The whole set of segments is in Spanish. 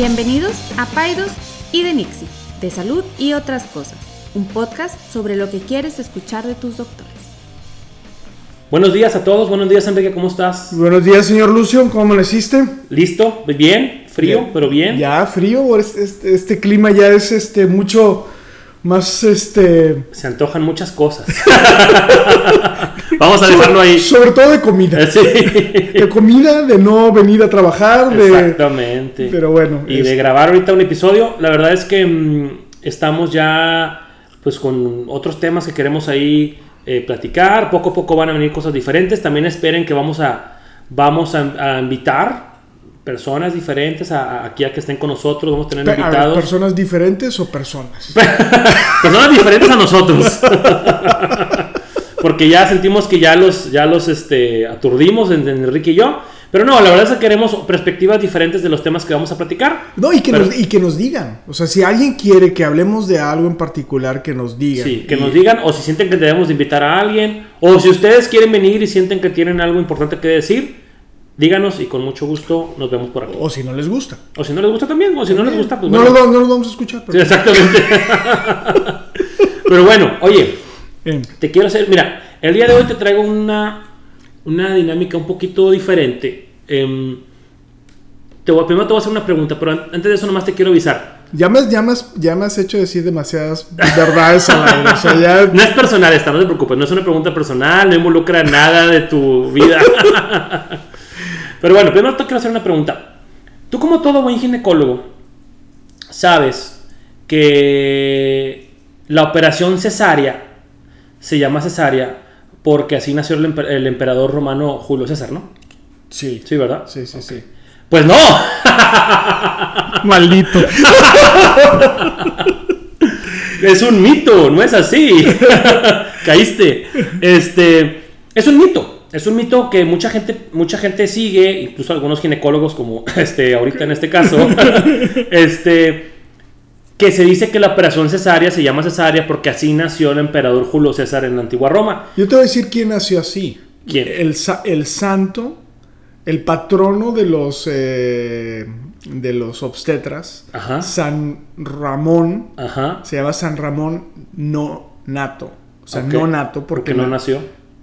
Bienvenidos a Paidos y de Nixie, de salud y otras cosas, un podcast sobre lo que quieres escuchar de tus doctores. Buenos días a todos, buenos días Enrique, ¿cómo estás? Buenos días, señor Lucio, ¿cómo amaneciste? ¿Listo? Bien, frío, Bien. pero bien. Ya, frío, este, este- este clima ya es este mucho más este Se antojan muchas cosas. Vamos a dejarlo ahí. sobre todo de comida. Sí. De comida, de no venir a trabajar, de Exactamente. pero bueno, Y es- de grabar ahorita un episodio, la verdad es que mm, estamos ya pues con otros temas que queremos ahí eh, platicar. Poco a poco van a venir cosas diferentes. También esperen que vamos a, vamos a, a invitar personas diferentes a, a- aquí a que estén con nosotros. Vamos a tener pe- a ver, invitados. personas diferentes o personas. personas diferentes a nosotros. Porque ya sentimos que ya los, ya los este, aturdimos en, en Enrique y yo. Pero no, la verdad es que queremos perspectivas diferentes de los temas que vamos a platicar. No, y que, Pero- nos, y que nos digan. O sea, si alguien quiere que hablemos de algo en particular, que nos digan. Sí, que Y- nos digan o si sienten que debemos de invitar a alguien o si ustedes quieren venir y sienten que tienen algo importante que decir, díganos y con mucho gusto nos vemos por aquí. O si no les gusta. O si no les gusta también, o si no les gusta, pues no, bueno. vamos- no los vamos a escuchar. Sí, Pero, exactamente. Pero bueno, oye, Bien. Te quiero hacer, mira, el día de hoy te traigo una, una dinámica un poquito diferente. Em, te voy, primero te voy a hacer una pregunta, pero an- antes de eso nomás te quiero avisar. Ya me, ya, me has, ya me has hecho decir demasiadas verdades al aire. O sea, ya No es personal esta, no te preocupes, no es una pregunta personal, no involucra nada de tu vida. pero bueno, primero te quiero hacer una pregunta. Tú como todo buen ginecólogo, sabes que la operación cesárea se llama cesárea porque así nació el, emper- el emperador romano Julio César, ¿no? Sí. Sí, ¿verdad? Sí, sí, sí. Pues no, Maldito. es un mito, no es así. Caíste. Este, es un mito. Es un mito que mucha gente, mucha gente sigue, incluso algunos ginecólogos, como este, ahorita en este caso, este, que se dice que la operación cesárea se llama cesárea porque así nació el emperador Julio César en la antigua Roma. Yo te voy a decir quién nació así. ¿Quién? El, el santo, el patrono de los, eh, de los obstetras, Ajá. San Ramón, Ajá. se llama San Ramón no nato. O sea, no nato Porque porque, no na- nació.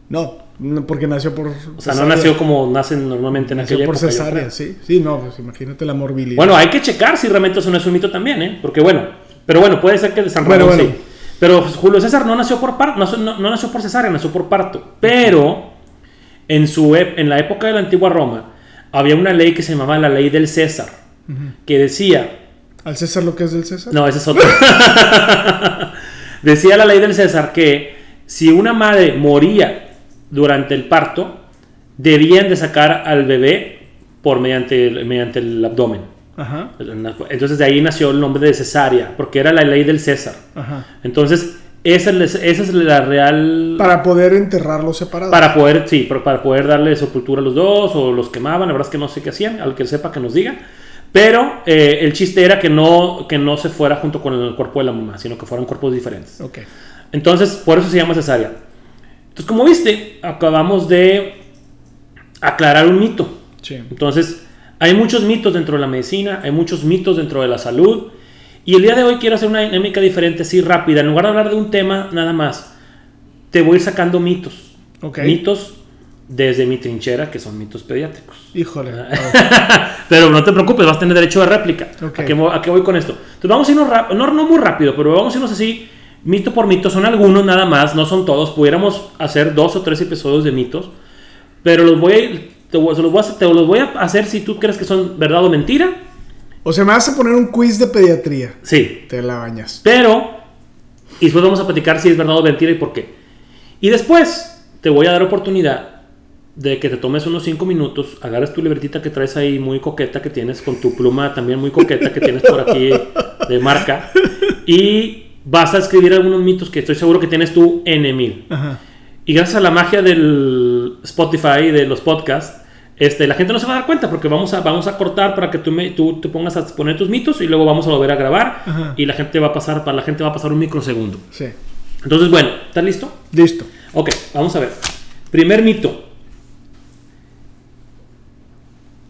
No, no, porque nació por. O sea, no nació como nacen normalmente en nació aquella por época, cesárea, sí. Sí, no, pues imagínate la morbilidad. Bueno, hay que checar si realmente eso no es un mito también, ¿eh? Porque bueno, pero bueno, puede ser que de San Ramón bueno. sí. Pero Julio César no nació por parto, no, no- no nació por cesárea, nació por parto. Pero en, su, ep- en la época de la antigua Roma había una ley que se llamaba la ley del César, que decía, ¿Al César lo que es del César? no, ese es otro. decía la ley del César que si una madre moría durante el parto, debían de sacar al bebé por mediante, el- mediante el abdomen. Ajá, Entonces de ahí nació el nombre de cesárea, porque era la ley del César. ajá. Entonces, esa es, esa es la real... Para poder enterrarlos separados. Para poder, sí, para, poder darle sepultura a los dos o los quemaban, la verdad es que no sé qué hacían, al que sepa que nos diga. Pero eh, el chiste era que no, que no se fuera junto con el cuerpo de la mamá, sino que fueran cuerpos diferentes. Ok. Entonces, por eso se llama cesárea. Entonces, como viste, acabamos de aclarar un mito. Sí. Entonces, hay muchos mitos dentro de la medicina, hay muchos mitos dentro de la salud. Y el día de hoy quiero hacer una dinámica diferente, así rápida. En lugar de hablar de un tema nada más, te voy a ir sacando mitos. Mitos desde mi trinchera, que son mitos pediátricos. Híjole. Pero no te preocupes, vas a tener derecho de réplica. ¿A, qué, mo- a qué voy con esto? Entonces vamos a irnos no, no muy rápido, pero vamos a irnos así, mito por mito. Son algunos nada más, no son todos. Pudiéramos hacer dos o tres episodios de mitos, pero los voy a, te, los voy a, hacer- te los voy a hacer si tú crees que son verdad o mentira. O sea, me vas a poner un quiz de pediatría. Sí, Te la bañas. pero... Y después vamos a platicar si es verdad o mentira y por qué. Y después te voy a dar oportunidad de que te tomes unos 5 minutos, agarres tu libretita que traes ahí muy coqueta que tienes, con tu pluma también muy coqueta que tienes por aquí de marca, y vas a escribir algunos mitos que estoy seguro que tienes tú en mil. Ajá. Y gracias a la magia del Spotify, de los podcasts, este, la gente no se va a dar cuenta porque vamos a, vamos a cortar para que tú, me, tú te pongas a poner tus mitos y luego vamos a volver a grabar Ajá. y la gente va a pasar, para la gente va a pasar un microsegundo. Sí. Entonces, bueno, ¿estás listo? Listo. Ok, vamos a ver. Primer mito.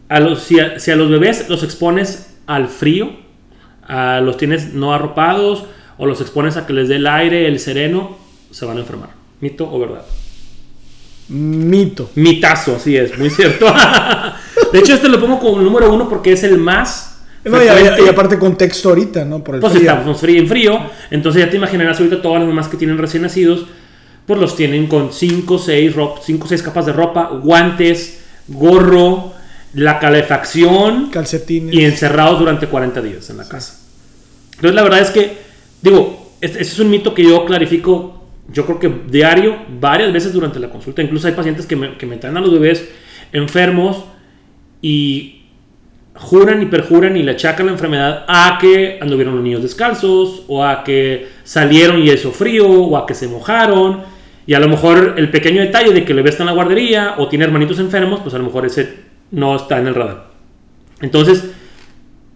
A los, si, a, si a los bebés los expones al frío, a los tienes no arropados o los expones a que les dé el aire, el sereno, se van a enfermar. ¿Mito o verdad? Mito. Mitazo, así es, muy cierto. de hecho, este lo pongo como número uno porque es el más no, y, y, aparte contexto ahorita, ¿no? Por el pues frío. estamos frío en frío, entonces ya te imaginarás ahorita todas las mamás que tienen recién nacidos, pues los tienen con 5 6 cinco, seis capas de ropa, guantes, gorro, la calefacción, calcetines y encerrados durante 40 días en la casa. Entonces la verdad es que, digo, ese es un mito que yo clarifico, yo creo que diario, varias veces durante la consulta, incluso hay pacientes que me, que me traen a los bebés enfermos y juran y perjuran y le achacan la enfermedad a que anduvieron los niños descalzos, o a que salieron y hizo frío, o a que se mojaron. Y a lo mejor el pequeño detalle de que le bebé está en la guardería o tiene hermanitos enfermos, pues a lo mejor ese no está en el radar. Entonces,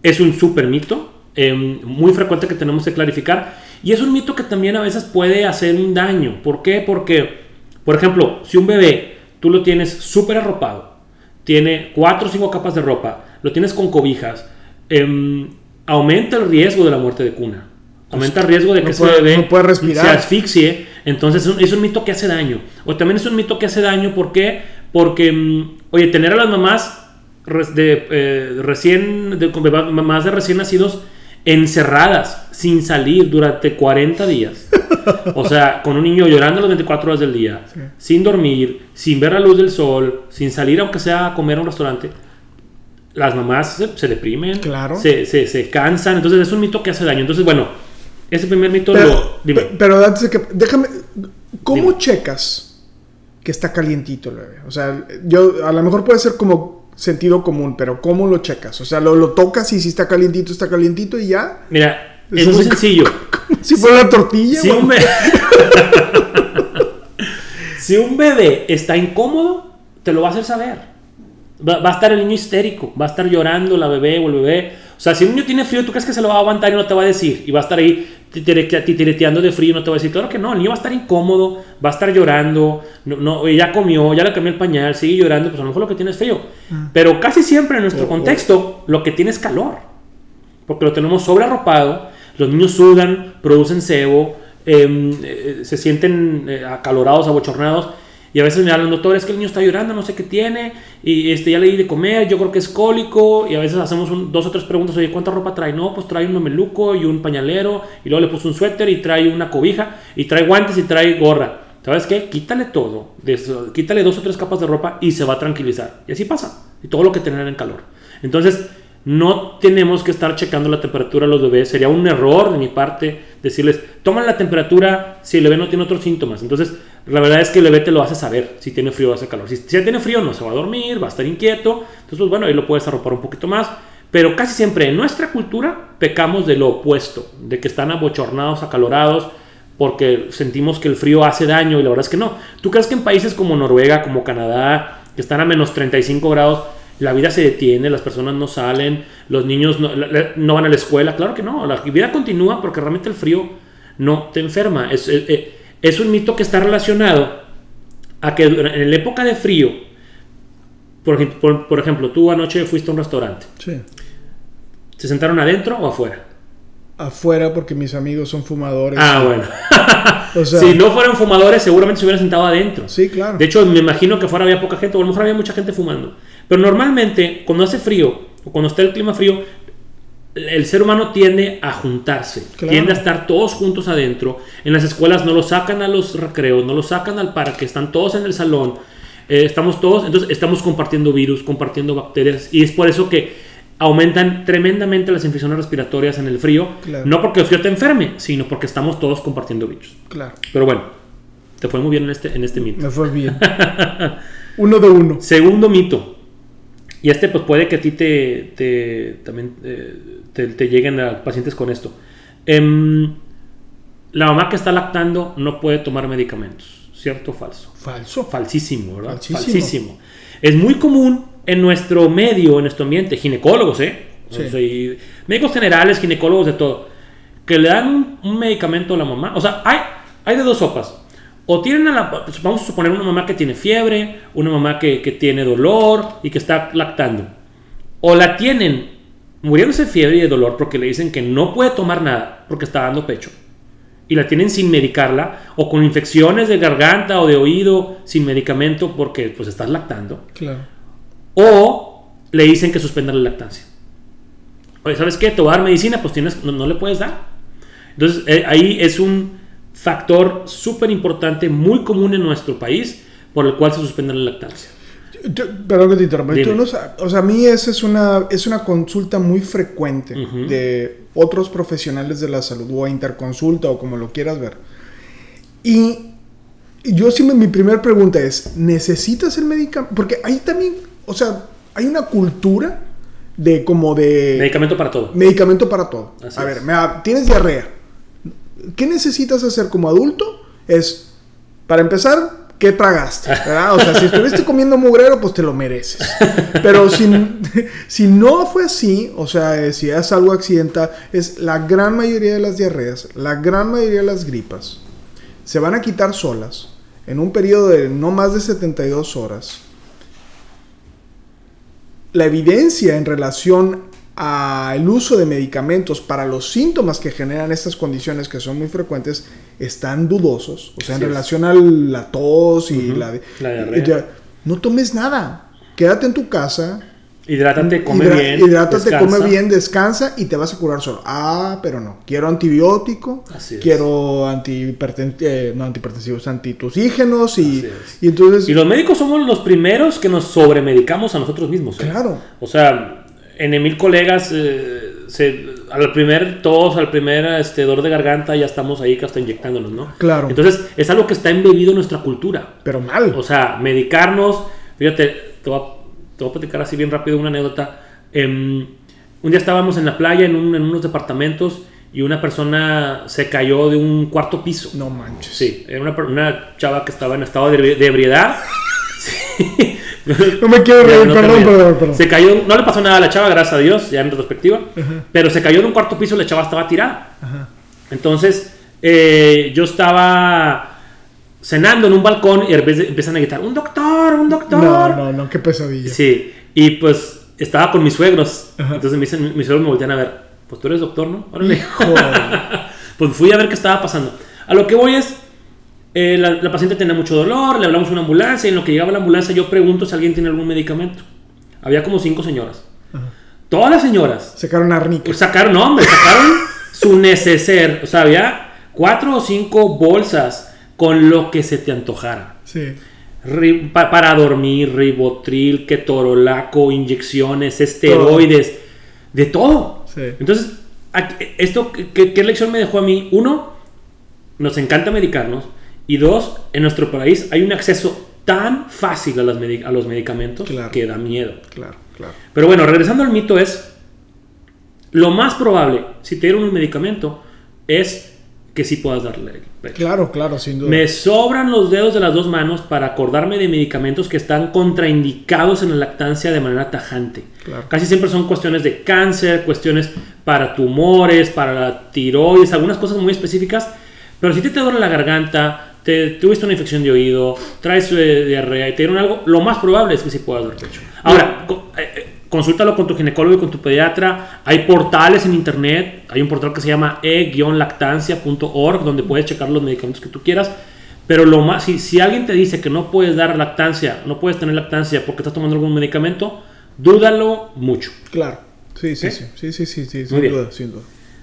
es un súper mito, em, muy frecuente que tenemos que clarificar. Y es un mito que también a veces puede hacer un daño. ¿Por qué? Porque, por ejemplo, si un bebé tú lo tienes súper arropado, tiene cuatro o cinco capas de ropa, lo tienes con cobijas, em, aumenta el riesgo de la muerte de cuna. Aumenta el riesgo de que ese bebé se asfixie. Entonces es un, mito que hace daño. O también es un mito que hace daño. ¿Por qué? Porque, em, oye, tener a las mamás de, eh, recién, de, mamás de recién nacidos encerradas, sin salir durante 40 días. O sea, con un niño llorando las 24 horas del día, sin dormir, sin ver la luz del sol, sin salir aunque sea a comer a un restaurante las mamás se, deprimen, claro. se, se, cansan, entonces es un mito que hace daño. Entonces, bueno, ese primer mito pero, lo... Dime. Pero antes de que... Déjame... ¿Cómo checas que está calientito el bebé? O sea, yo a lo mejor puede ser como sentido común, pero ¿cómo lo checas? O sea, lo, lo tocas y si está calientito, está calientito y ya. Mira, es, muy sencillo. si fuera una tortilla. Si un, bebé... si un bebé está incómodo, te lo va a hacer saber. Va, a estar el niño histérico, va a estar llorando la bebé o el bebé. O sea, si un niño tiene frío, ¿tú crees que se lo va a aguantar y no te va a decir? Y va a estar ahí titireteando de frío y no te va a decir. Claro que no, el niño va a estar incómodo, va a estar llorando, no, no ya comió, ya le cambió el pañal, sigue llorando, pues a lo mejor lo que tiene es frío. Ah. Pero casi siempre en nuestro contexto, lo que tiene es calor. Porque lo tenemos sobrearropado, los niños sudan, producen sebo, em, eh, se sienten eh, acalorados, abochornados y a veces me hablan, doctor, es que el niño está llorando, no sé qué tiene, y este, ya le di de comer, yo creo que es cólico, y a veces hacemos dos o tres preguntas, oye, ¿cuánta ropa trae? No, pues trae un mameluco y un pañalero, y luego le puso un suéter y trae una cobija, y trae guantes y trae gorra. ¿Sabes qué? Quítale todo, quítale dos o tres capas de ropa y se va a tranquilizar. Y así pasa, y todo lo que tener en calor. Entonces, no tenemos que estar checando la temperatura a los bebés. Sería un error de mi parte decirles, toman la temperatura si el bebé no tiene otros síntomas. Entonces, la verdad es que el bebé te lo hace saber si tiene frío o hace calor. Si, si tiene frío, no se va a dormir, va a estar inquieto. Entonces, pues, bueno, ahí lo puedes arropar un poquito más. Pero casi siempre en nuestra cultura pecamos de lo opuesto, de que están abochornados, acalorados, porque sentimos que el frío hace daño y la verdad es que no. ¿Tú crees que en países como Noruega, como Canadá, que están a menos 35 grados, la vida se detiene, las personas no salen, los niños no, van a la escuela. Claro que no, la vida continúa porque realmente el frío no te enferma. Es, eh, es, un mito que está relacionado a que en la época de frío, por, por, ejemplo, tú anoche fuiste a un restaurante. Sí. ¿Se sentaron adentro o afuera? Afuera porque mis amigos son fumadores. Ah, bueno. si no fueran fumadores, seguramente se hubieran sentado adentro. Sí, claro. De hecho, me imagino que fuera había poca gente, o a lo mejor había mucha gente fumando. Pero normalmente, cuando hace frío, o cuando está el clima frío, el ser humano tiende a juntarse, tiende a estar todos juntos adentro. En las escuelas no lo sacan a los recreos, no lo sacan al parque, están todos en el salón, eh, estamos todos, entonces estamos compartiendo virus, compartiendo bacterias, y es por eso que aumentan tremendamente las infecciones respiratorias en el frío, no porque el frío te enferme, sino porque estamos todos compartiendo virus. Claro. Pero bueno, te fue muy bien en este, en este mito. Me fue bien. uno de uno. Segundo mito. Y este pues puede que a ti te, también eh, te, lleguen a pacientes con esto. Em, la mamá que está lactando no puede tomar medicamentos, ¿cierto o falso? Falso. Falsísimo, ¿verdad? Falsísimo. Es muy común en nuestro medio, en nuestro ambiente, ginecólogos, ¿eh? médicos generales, ginecólogos de todo, que le dan un, medicamento a la mamá. O sea, hay, hay de dos sopas o tienen a la, vamos a suponer una mamá que tiene fiebre, una mamá que, tiene dolor y que está lactando. O la tienen muriéndose de fiebre y de dolor porque le dicen que no puede tomar nada porque está dando pecho. Y la tienen sin medicarla o con infecciones de garganta o de oído sin medicamento porque pues estás lactando. Claro. O le dicen que suspendan la lactancia. Oye, ¿sabes qué? Te voy a dar medicina, pues tienes, no, no le puedes dar. Entonces, eh, ahí es un factor súper importante, muy común en nuestro país, por el cual se suspende la lactancia. Yo- perdón que te interrumpa. Tú no o sea, a mí esa es una, es una consulta muy frecuente Ujú. de otros profesionales de la salud o interconsulta o como lo quieras ver. Y yo sí, mi primera pregunta es, ¿necesitas el medicamento? Porque ahí también, o sea, hay una cultura de como de... Medicamento para todo. Medicamento para todo. Así a ver, me tienes diarrea. ¿Qué necesitas hacer como adulto? Es, para empezar, ¿qué tragaste? O sea, si estuviste comiendo mugrero, pues te lo mereces. Pero si, si no fue así, o sea, si es algo accidental, es la gran mayoría de las diarreas, la gran mayoría de las gripas, se van a quitar solas en un periodo de no más de 72 horas la evidencia en relación al uso de medicamentos para los síntomas que generan estas condiciones que son muy frecuentes están dudosos. O sea, Así en es. relación a la tos y la, diarrea. ya, no tomes nada. Quédate en tu casa. Hidrátate, come hidra- bien. Hidrátate, descansa. come bien, descansa y te vas a curar solo. Ah, pero no. Quiero antibiótico. Así. Quiero antihiperten- eh, no antihipertensivos, antitusígenos. Y, y entonces... Y los médicos somos los primeros que nos sobremedicamos a nosotros mismos. ¿eh? Claro. O sea, en mil colegas, eh, se- al primer tos, al primer este, dolor de garganta, ya estamos ahí que hasta inyectándonos, ¿no? Claro. Entonces, es algo que está embebido en nuestra cultura. Pero mal. O sea, medicarnos. Fíjate, te voy a, te voy a platicar así bien rápido una anécdota. Em, un día estábamos en la playa, en, un- en unos departamentos, y una persona se cayó de un cuarto piso. no manches. Sí, era una, una chava que estaba en estado de, de ebriedad. Sí. No me quiero reír, no te perdón, perdón, perdón. Se cayó, no le pasó nada a la chava, gracias a Dios, ya en retrospectiva. Pero se cayó de un cuarto piso y la chava estaba tirada. Entonces, eh, yo estaba cenando en un balcón y de repente empiezan a gritar: ¡Un doctor! ¡Un doctor! No, no, no, qué pesadilla. Sí, y pues estaba con mis suegros. Ajá. Entonces me dicen, mis suegros me voltean a ver: Pues tú eres doctor, ¿no? Órale. Hijo. Pues fui a ver qué estaba pasando. A lo que voy es, eh, la, la paciente tenía mucho dolor, le hablamos a una ambulancia y en lo que llegaba la ambulancia yo pregunto si alguien tiene algún medicamento. Había como cinco señoras. Todas las señoras Sacaron arnica. sacaron, no, hombre, sacaron su neceser. O sea, había cuatro o cinco bolsas con lo que se te antojara. Sí. Ri- pa- para dormir, ribotril, ketorolaco, inyecciones, esteroides, de todo. Sí. Entonces, esto, ¿qué, qué lección me dejó a mí? Uno, nos encanta medicarnos. Y dos, en nuestro país hay un acceso tan fácil a, las a los medicamentos Claro. que da miedo. Claro, claro. Pero bueno, regresando al mito es, lo más probable, si te dieron un medicamento, es que sí puedas darle el pecho. Claro, claro, sin duda. Me sobran los dedos de las dos manos para acordarme de medicamentos que están contraindicados en la lactancia de manera tajante. Claro. Casi siempre son cuestiones de cáncer, cuestiones para tumores, para la tiroides, algunas cosas muy específicas. Pero si te, te duele la garganta, te tuviste una infección de oído, traes eh, diarrea y te dieron algo, lo más probable es que sí puedas dar pecho. Ahora, eh, eh, consúltalo con tu ginecólogo y con tu pediatra. Hay portales en internet. Hay un portal que se llama e-lactancia.org donde puedes checar los medicamentos que tú quieras. Pero lo más, si, si alguien te dice que no puedes dar lactancia, no puedes tener lactancia porque estás tomando algún medicamento, dúdalo mucho. Claro. Sí, sí, ¿Eh? sí. Sí, sí, sí, sí. Sin duda, sin duda.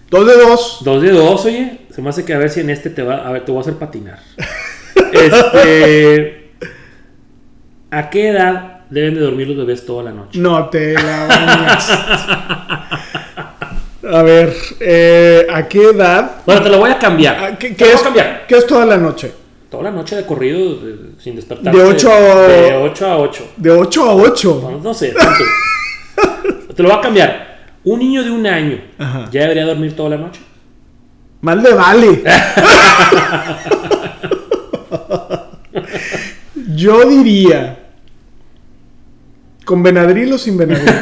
Dos de dos. Dos de dos, oye. Se me hace que a ver si en este te va a ver, te voy a hacer patinar. este. ¿A qué edad deben de dormir los bebés toda la noche? No te la bañas. A ver, eh, ¿a qué edad? Bueno, te lo voy a cambiar. ¿A ¿Qué, qué voy es, a cambiar. ¿Qué es toda la noche? Toda la noche de corrido de- sin despertar. De ocho a- De 8 a 8. De 8 a 8. No, no sé, tanto. te lo voy a cambiar. Un niño de un año Ajá. ya debería dormir toda la noche. Mal le vale. Yo diría. ¿Con Benadryl o sin Benadryl?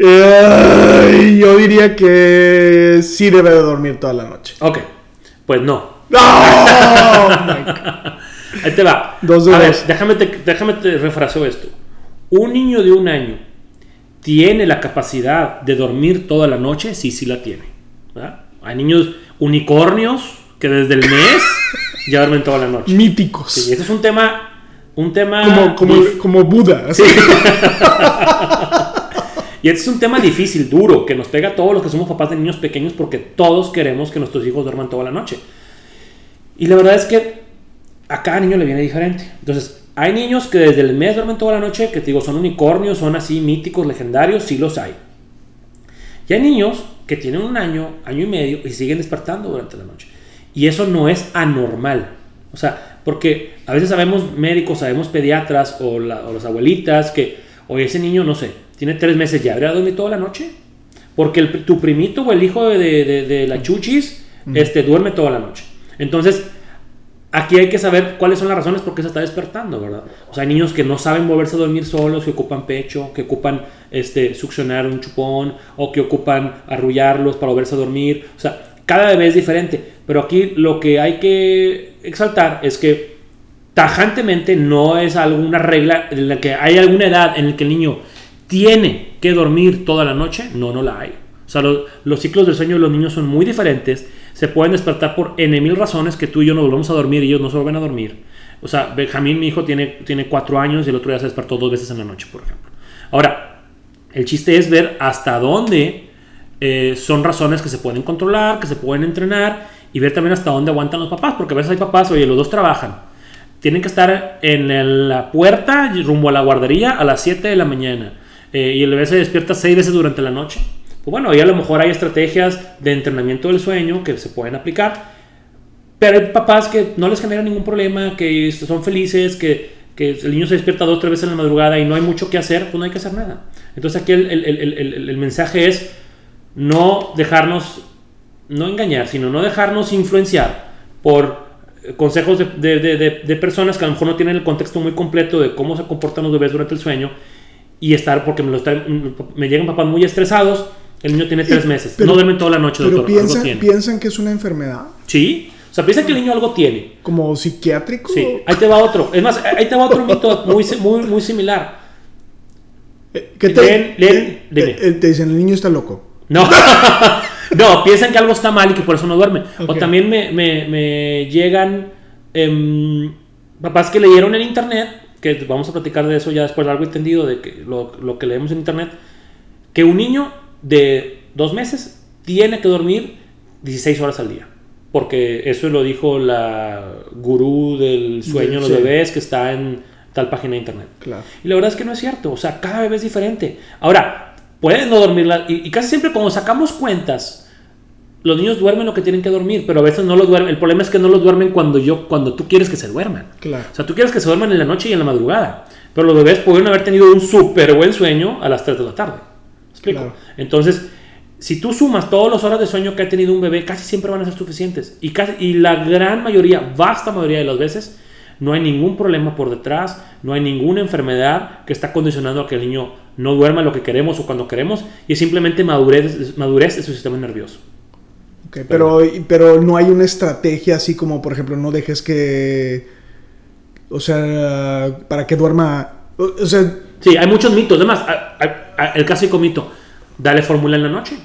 Ay, yo diría que sí debe de dormir toda la noche. Ok, pues no. ¡No! Oh. Ahí te va. Dos de a ver, déjame te, déjame te refraseo esto. Un niño de un año tiene la capacidad de dormir toda la noche, sí, sí la tiene. ¿verdad? Hay niños unicornios que desde el mes ya duermen toda la noche. Míticos. Sí, este es un tema, un tema como, como, dif- como Buda. así. y este es un tema difícil, duro, que nos pega a todos los que somos papás de niños pequeños porque todos queremos que nuestros hijos duerman toda la noche. Y la verdad es que a cada niño le viene diferente. Entonces, hay niños que desde el mes duermen toda la noche, que te digo, son unicornios, son así míticos, legendarios, sí los hay. Y hay niños que tienen un año, año y medio y siguen despertando durante la noche. Y eso no es anormal. O sea, porque a veces sabemos médicos, sabemos pediatras o, la- o las abuelitas que, oye, ese niño, no sé, tiene tres meses ya, ¿habría dormido toda la noche? Porque el- tu primito o el hijo de, de- de la chuchis este, duerme toda la noche. Entonces, aquí hay que saber cuáles son las razones por qué se está despertando, ¿verdad? O sea, hay niños que no saben volverse a dormir solos, que ocupan pecho, que ocupan este, succionar un chupón, o que ocupan arrullarlos para volverse a dormir. O sea, cada bebé es diferente. Pero aquí lo que hay que exaltar es que tajantemente no es alguna regla en la que hay alguna edad en la que el niño tiene que dormir toda la noche. No, no la hay. O sea, lo- los ciclos del sueño de los niños son muy diferentes. Se pueden despertar por N mil razones que tú y yo nos volvemos a dormir y ellos no se vuelven a dormir. O sea, Benjamín, mi hijo, tiene, tiene cuatro años y el otro día se despertó dos veces en la noche, por ejemplo. Ahora, el chiste es ver hasta dónde eh, son razones que se pueden controlar, que se pueden entrenar y ver también hasta dónde aguantan los papás, porque a veces hay papás, oye, los dos trabajan. Tienen que estar en la puerta rumbo a la guardería a las 7 de la mañana eh, y el bebé se despierta seis veces durante la noche. Pues bueno, ahí a lo mejor hay estrategias de entrenamiento del sueño que se pueden aplicar, pero hay papás que no les genera ningún problema, que son felices, que, que el niño se despierta dos o tres veces en la madrugada y no hay mucho que hacer, pues no hay que hacer nada. Entonces aquí el, el- el- el- mensaje es no dejarnos, no engañar, sino no dejarnos influenciar por eh, consejos de, de- de- de- personas que a lo mejor no tienen el contexto muy completo de cómo se comportan los bebés durante el sueño y estar, porque me, lo me llegan papás muy estresados, el niño tiene tres meses, pero- no duermen toda la noche, Pero doctor, algo piensan, tiene. piensan que es una enfermedad. Sí, o sea, piensa que el niño algo tiene. Como psiquiátrico. Sí, ahí te va otro. Es más, ahí te va otro mito muy, muy, muy similar. Eh, ¿Qué te, Leen- leen- eh, dime. eh, te dicen, el niño está loco. No, no, piensan que algo está mal y que por eso no duerme. O también me, me- me llegan em, papás que leyeron en internet, que vamos a platicar de eso ya después largo entendido, de que lo, lo que leemos en internet, que un niño de dos meses tiene que dormir 16 horas al día. Porque eso lo dijo la gurú del sueño de los Sí. bebés que está en tal página de internet. Claro. Y la verdad es que no es cierto. O sea, cada bebé es diferente. Ahora, pueden no dormir. la- Y, y casi siempre cuando sacamos cuentas, los niños duermen lo que tienen que dormir, pero a veces no lo duermen. El problema es que no lo duermen cuando, yo, cuando tú quieres que se duerman. Claro. O sea, tú quieres que se duerman en la noche y en la madrugada. Pero los bebés pueden haber tenido un súper buen sueño a las 3 de la tarde. ¿Me explico? Claro. Entonces, si tú sumas todas las horas de sueño que ha tenido un bebé, casi siempre van a ser suficientes. Y, casi, y la gran mayoría, vasta mayoría de las veces, no hay ningún problema por detrás, no hay ninguna enfermedad que está condicionando a que el niño no duerma lo que queremos o cuando queremos, y es simplemente madurez, madurez de su sistema nervioso. Ok, pero, pero no hay una estrategia así como, por ejemplo, no dejes que. O sea, para que duerma. O, sea, Sí, hay muchos mitos. Además, a- a- a- el clásico mito, dale fórmula en la noche.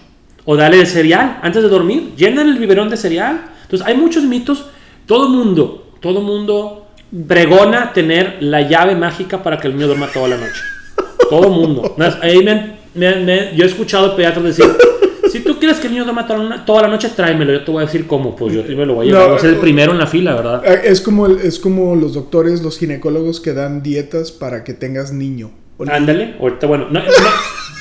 O dale cereal antes de dormir. Llenan el biberón de cereal. Entonces, hay muchos mitos. Todo mundo, todo mundo pregona tener la llave mágica para que el niño duerma toda la noche. Todo mundo. Ahí me me yo he escuchado pediatras decir, si tú quieres que el niño duerma toda la, noche, tráemelo. Yo te voy a decir cómo. Pues yo me lo voy a llevar. No, voy a ser el primero en la fila, ¿verdad? eh, es como, el- es como los doctores, los ginecólogos que dan dietas para que tengas niño. Ándale, ahorita bueno, no,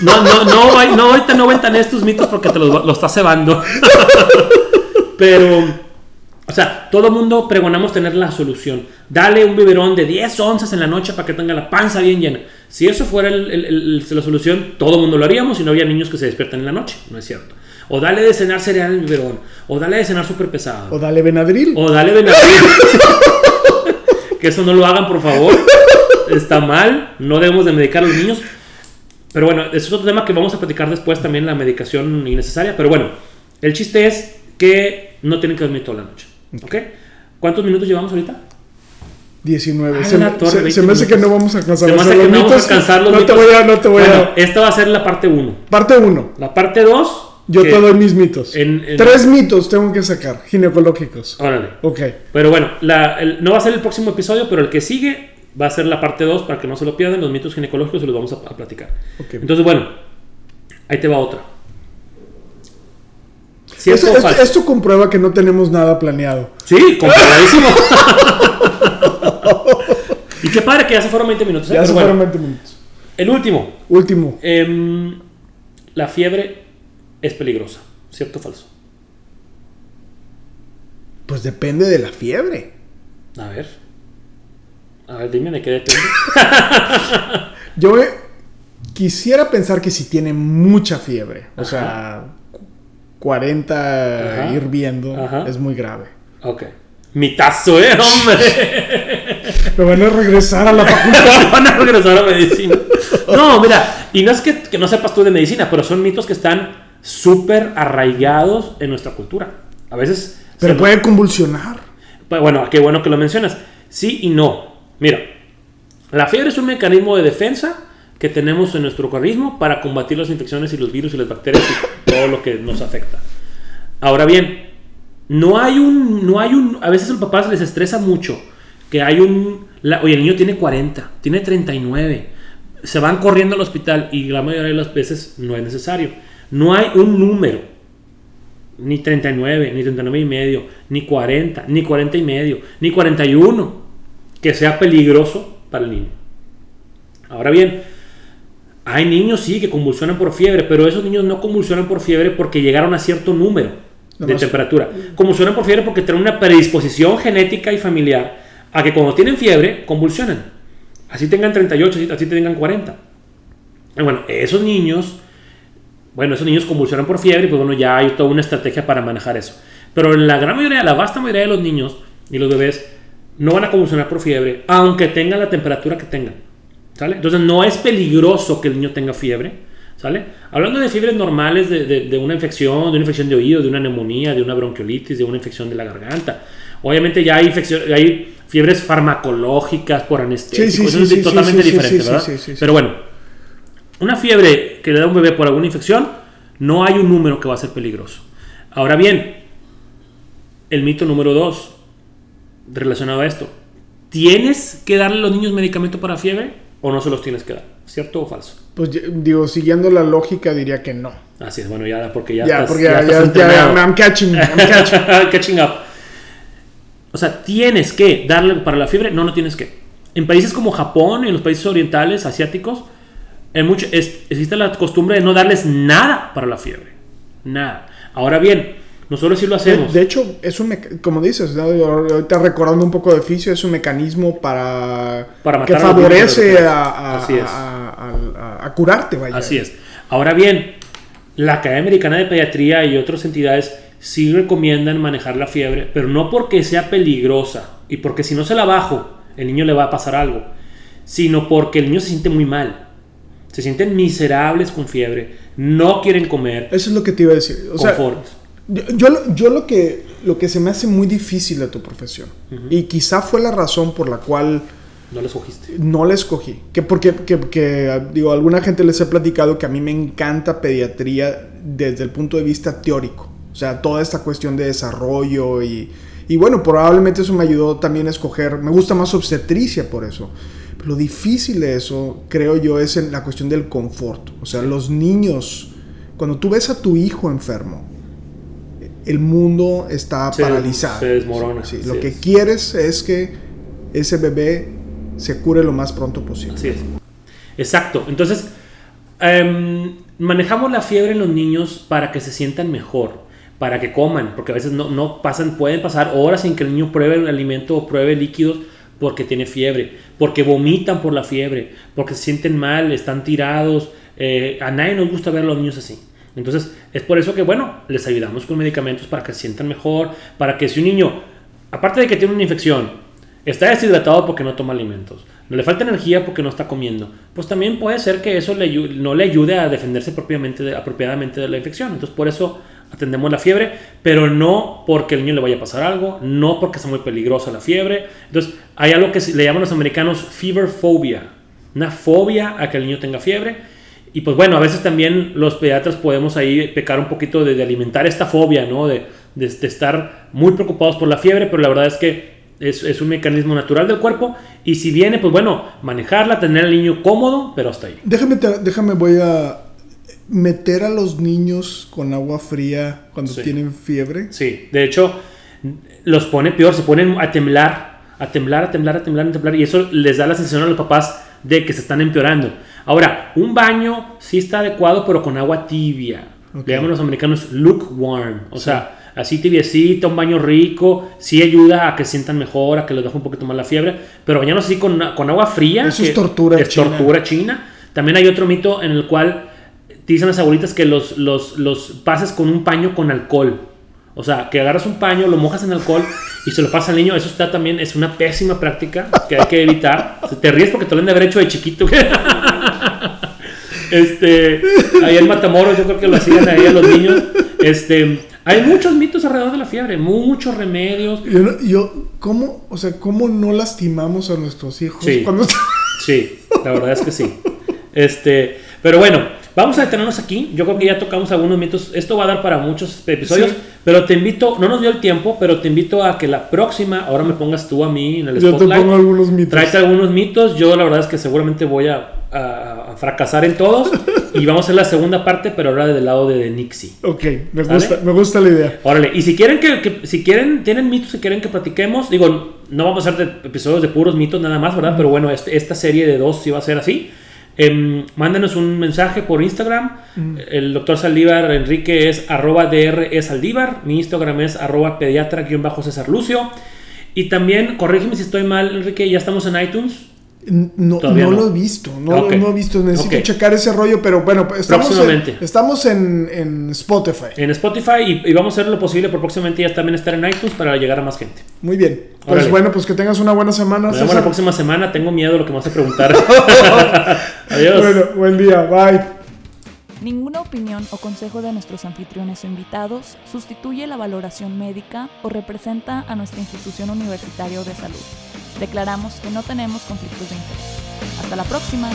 no, no, no, no, ahorita no ventanees estos mitos porque te los, estás cebando. Pero, o sea, todo mundo pregonamos tener la solución. Dale un biberón de 10 onzas en la noche para que tenga la panza bien llena. Si eso fuera el- el- el- la solución, todo mundo lo haríamos y no habría niños que se despiertan en la noche, no es cierto. O dale de cenar cereal en el biberón, o dale de cenar súper pesado. O dale Benadryl. O dale Benadryl. que eso no lo hagan, por favor. Está mal. No debemos de medicar a los niños. Pero bueno, eso es otro tema que vamos a platicar después también, la medicación innecesaria. Pero bueno, el chiste es que no tienen que dormir toda la noche. ¿Ok? ¿Cuántos minutos llevamos ahorita? 19. Ay, Se, la me- torre, se- 20 se me hace que no vamos a alcanzar Se me hace hacer que los no vamos a mitos. alcanzar los No te mitos. voy a, no te voy Bueno, a. esta va a ser la parte 1. Parte 1. La parte 2. Yo te doy mis mitos. en- en- Tres mitos tengo que sacar, ginecológicos. Órale. Ok. Pero bueno, la- el- no va a ser el próximo episodio, pero el que sigue va a ser la parte 2 para que no se lo pierdan. Los mitos ginecológicos se los vamos a, a platicar. Ok. Entonces, bueno, ahí te va otra. Esto, ¿Cierto o esto- esto comprueba que no tenemos nada planeado. Sí, comprobadísimo. y qué padre que ya se fueron 20 minutos. ¿eh? Ya Pero se bueno, fueron 20 minutos. el último. Último. Em, la fiebre es peligrosa. ¿Cierto o falso? Pues depende de la fiebre. A ver. A ver, dime de qué depende. Yo eh, quisiera pensar que si tiene mucha fiebre, o sea, cu- 40 Ajá. hirviendo, Ajá. es muy grave. ok. Mitazo, ¿eh, hombre? Me van a regresar a la facultad. Van a regresar a medicina. No, mira, y no es que, que no sepas tú de medicina, pero son mitos que están súper arraigados en nuestra cultura. A veces... Pero puede convulsionar. Pa- Bueno, qué bueno que lo mencionas. Sí y no. Mira, la fiebre es un mecanismo de defensa que tenemos en nuestro organismo para combatir las infecciones y los virus y las bacterias y todo lo que nos afecta. Ahora bien, no hay un, no hay un, a veces a los papás les estresa mucho que hay un, la- oye, el niño tiene 40, tiene 39, se van corriendo al hospital y la mayoría de las veces no es necesario. No hay un número, ni 39, ni 39 y medio, ni 40, ni 40 y medio, ni 41, que sea peligroso para el niño. Ahora bien, hay niños sí que convulsionan por fiebre, pero esos niños no convulsionan por fiebre porque llegaron a cierto número de temperatura. Convulsionan por fiebre porque tienen una predisposición genética y familiar a que cuando tienen fiebre convulsionan. Así tengan 38, así, así tengan 40. Y bueno, esos niños, bueno, esos niños convulsionan por fiebre y pues bueno, ya hay toda una estrategia para manejar eso. Pero en la gran mayoría, la vasta mayoría de los niños y los bebés no van a convulsionar por fiebre, aunque tengan la temperatura que tengan. ¿Sale? Entonces no es peligroso que el niño tenga fiebre. ¿Sale? Hablando de fiebres normales, de, de- de una infección, de una infección de oído, de una neumonía, de una bronquiolitis, de una infección de la garganta. Obviamente ya hay, infección, hay fiebres farmacológicas por anestésicos, Sí, sí, sí, totalmente diferente, ¿verdad? sí, sí, sí. Pero bueno, una fiebre que le da a un bebé por alguna infección, no hay un número que va a ser peligroso. Ahora bien, el mito número dos, relacionado a esto, ¿tienes que darle a los niños medicamento para fiebre o no se los tienes que dar? ¿Cierto o falso? Pues digo, siguiendo la lógica diría que no. Así es, bueno, ya porque ya, Ya, estás, porque ya ya, estás ya. I'm catching, I'm catching. Catching up. O sea, tienes que darle para la fiebre, no, no tienes que. En países como Japón y en los países orientales, asiáticos, en mucho, es- existe la costumbre de no darles nada para la fiebre. Nada. Ahora bien, nosotros sí lo De, hacemos. de hecho, es un como dices, ¿no? ahorita recordando un poco de fisio, es un mecanismo para, Para que matar favorece a, a- curarte, vaya. Así es. Ahora bien, la Academia Americana de Pediatría y otras entidades sí recomiendan manejar la fiebre, pero no porque sea peligrosa y porque si no se la bajo, el niño le va a pasar algo, sino porque el niño se siente muy mal. Se sienten miserables con fiebre, no quieren comer, Eso es lo que te iba a decir. O sea, confort. Yo, yo, lo- yo lo, que, lo que se me hace muy difícil de tu profesión, y quizá fue la razón por la cual No les cogiste. no la escogí. Que porque, que, que, digo, a alguna gente les he platicado que a mí me encanta pediatría desde el punto de vista teórico. O sea, toda esta cuestión de desarrollo y, y bueno, probablemente eso me ayudó también a escoger. Me gusta más obstetricia por eso. Pero lo difícil de eso, creo yo, es en la cuestión del confort. O sea, los niños, cuando tú ves a tu hijo enfermo, el mundo está Se- paralizado. se desmorona, Sí, lo que es. quieres es que ese bebé se cure lo más pronto posible. Así es. Exacto. Entonces, em, manejamos la fiebre en los niños para que se sientan mejor, para que coman, porque a veces no, no pasan, pueden pasar horas sin que el niño pruebe un alimento o pruebe líquidos porque tiene fiebre, porque vomitan por la fiebre, porque se sienten mal, están tirados. eh, a nadie nos gusta ver a los niños así. Entonces, es por eso que, bueno, les ayudamos con medicamentos para que se sientan mejor, para que si un niño, aparte de que tiene una infección, está deshidratado porque no toma alimentos, no le falta energía porque no está comiendo, pues también puede ser que eso no le ayude a defenderse apropiadamente de la infección. Entonces, por eso atendemos la fiebre, pero no porque el niño le vaya a pasar algo, no porque sea muy peligrosa la fiebre. Entonces, hay algo que le llaman los americanos fever phobia, una fobia a que el niño tenga fiebre. Y pues bueno, a veces también los pediatras podemos ahí pecar un poquito de, de alimentar esta fobia, ¿no? De, de, de estar muy preocupados por la fiebre, pero la verdad es que es, es, un mecanismo natural del cuerpo y si viene, pues bueno, manejarla, tener al niño cómodo, pero hasta ahí. Déjame, déjame voy a meter a los niños con agua fría cuando Sí. tienen fiebre. Sí, de hecho, los pone peor, se ponen a temblar, a temblar, a temblar, a temblar, a temblar, y eso les da la sensación a los papás de que se están empeorando. Ahora, un baño sí está adecuado, pero con agua tibia. Ok. Le llaman los americanos lukewarm, o sea, así tibiecita, un baño rico, sí ayuda a que sientan mejor, a que les baje un poquito más la fiebre, pero bañarnos así con, con agua fría. Eso es que tortura Es china. tortura china. También hay otro mito en el cual dicen las abuelitas que los, los, los pases con un paño con alcohol. O sea, que agarras un paño, lo mojas en alcohol y se lo pasa al niño. Eso está también, es una pésima práctica que hay que evitar. Te ríes porque te lo han de haber hecho de chiquito. Este, ahí en Matamoros yo creo que lo hacían ahí a los niños. Este, hay muchos mitos alrededor de la fiebre, muchos remedios. Yo, no- yo, ¿cómo, o sea, cómo no lastimamos a nuestros hijos Sí. cuando Sí, la verdad es que sí. Este, pero bueno, vamos a detenernos aquí. Yo creo que ya tocamos algunos mitos. Esto va a dar para muchos episodios, Sí. pero te invito, no nos dio el tiempo, pero te invito a que la próxima, ahora me pongas tú a mí en el Yo te spotlight. pongo algunos mitos. Tráete algunos mitos. Yo la verdad es que seguramente voy a, a- a fracasar en todos. y vamos a hacer la segunda parte, pero ahora del lado de Nixie. Ok, me ¿Sale? gusta, me gusta la idea. Órale, y si quieren que, que- si quieren, tienen mitos que quieren que platiquemos, digo, no vamos a hacer de- episodios de puros mitos nada más, ¿verdad? Pero bueno, este- esta serie de dos sí va a ser así. Em, mándenos un mensaje por Instagram. El doctor Saldívar Enrique es arroba DR Saldívar. Mi Instagram es arroba pediatra-césar Lucio. Y también, corrígeme si estoy mal, Enrique, ya estamos en iTunes. No, no no. lo he visto, no, lo- Ok. no he visto. Necesito checar ese rollo, pero bueno, pues, estamos, en, estamos en, en Spotify. En Spotify y, y vamos a hacer lo posible por próximamente ya también estar en iTunes para llegar a más gente. Muy bien. Pues Órale. bueno, pues que tengas una buena semana. Nos vemos la próxima semana. Tengo miedo de lo que me vas a preguntar. Adiós. Bueno, buen día. Bye. Ninguna opinión o consejo de nuestros anfitriones o invitados sustituye la valoración médica o representa a nuestra institución universitaria o de salud. Declaramos que no tenemos conflictos de interés. Hasta la próxima.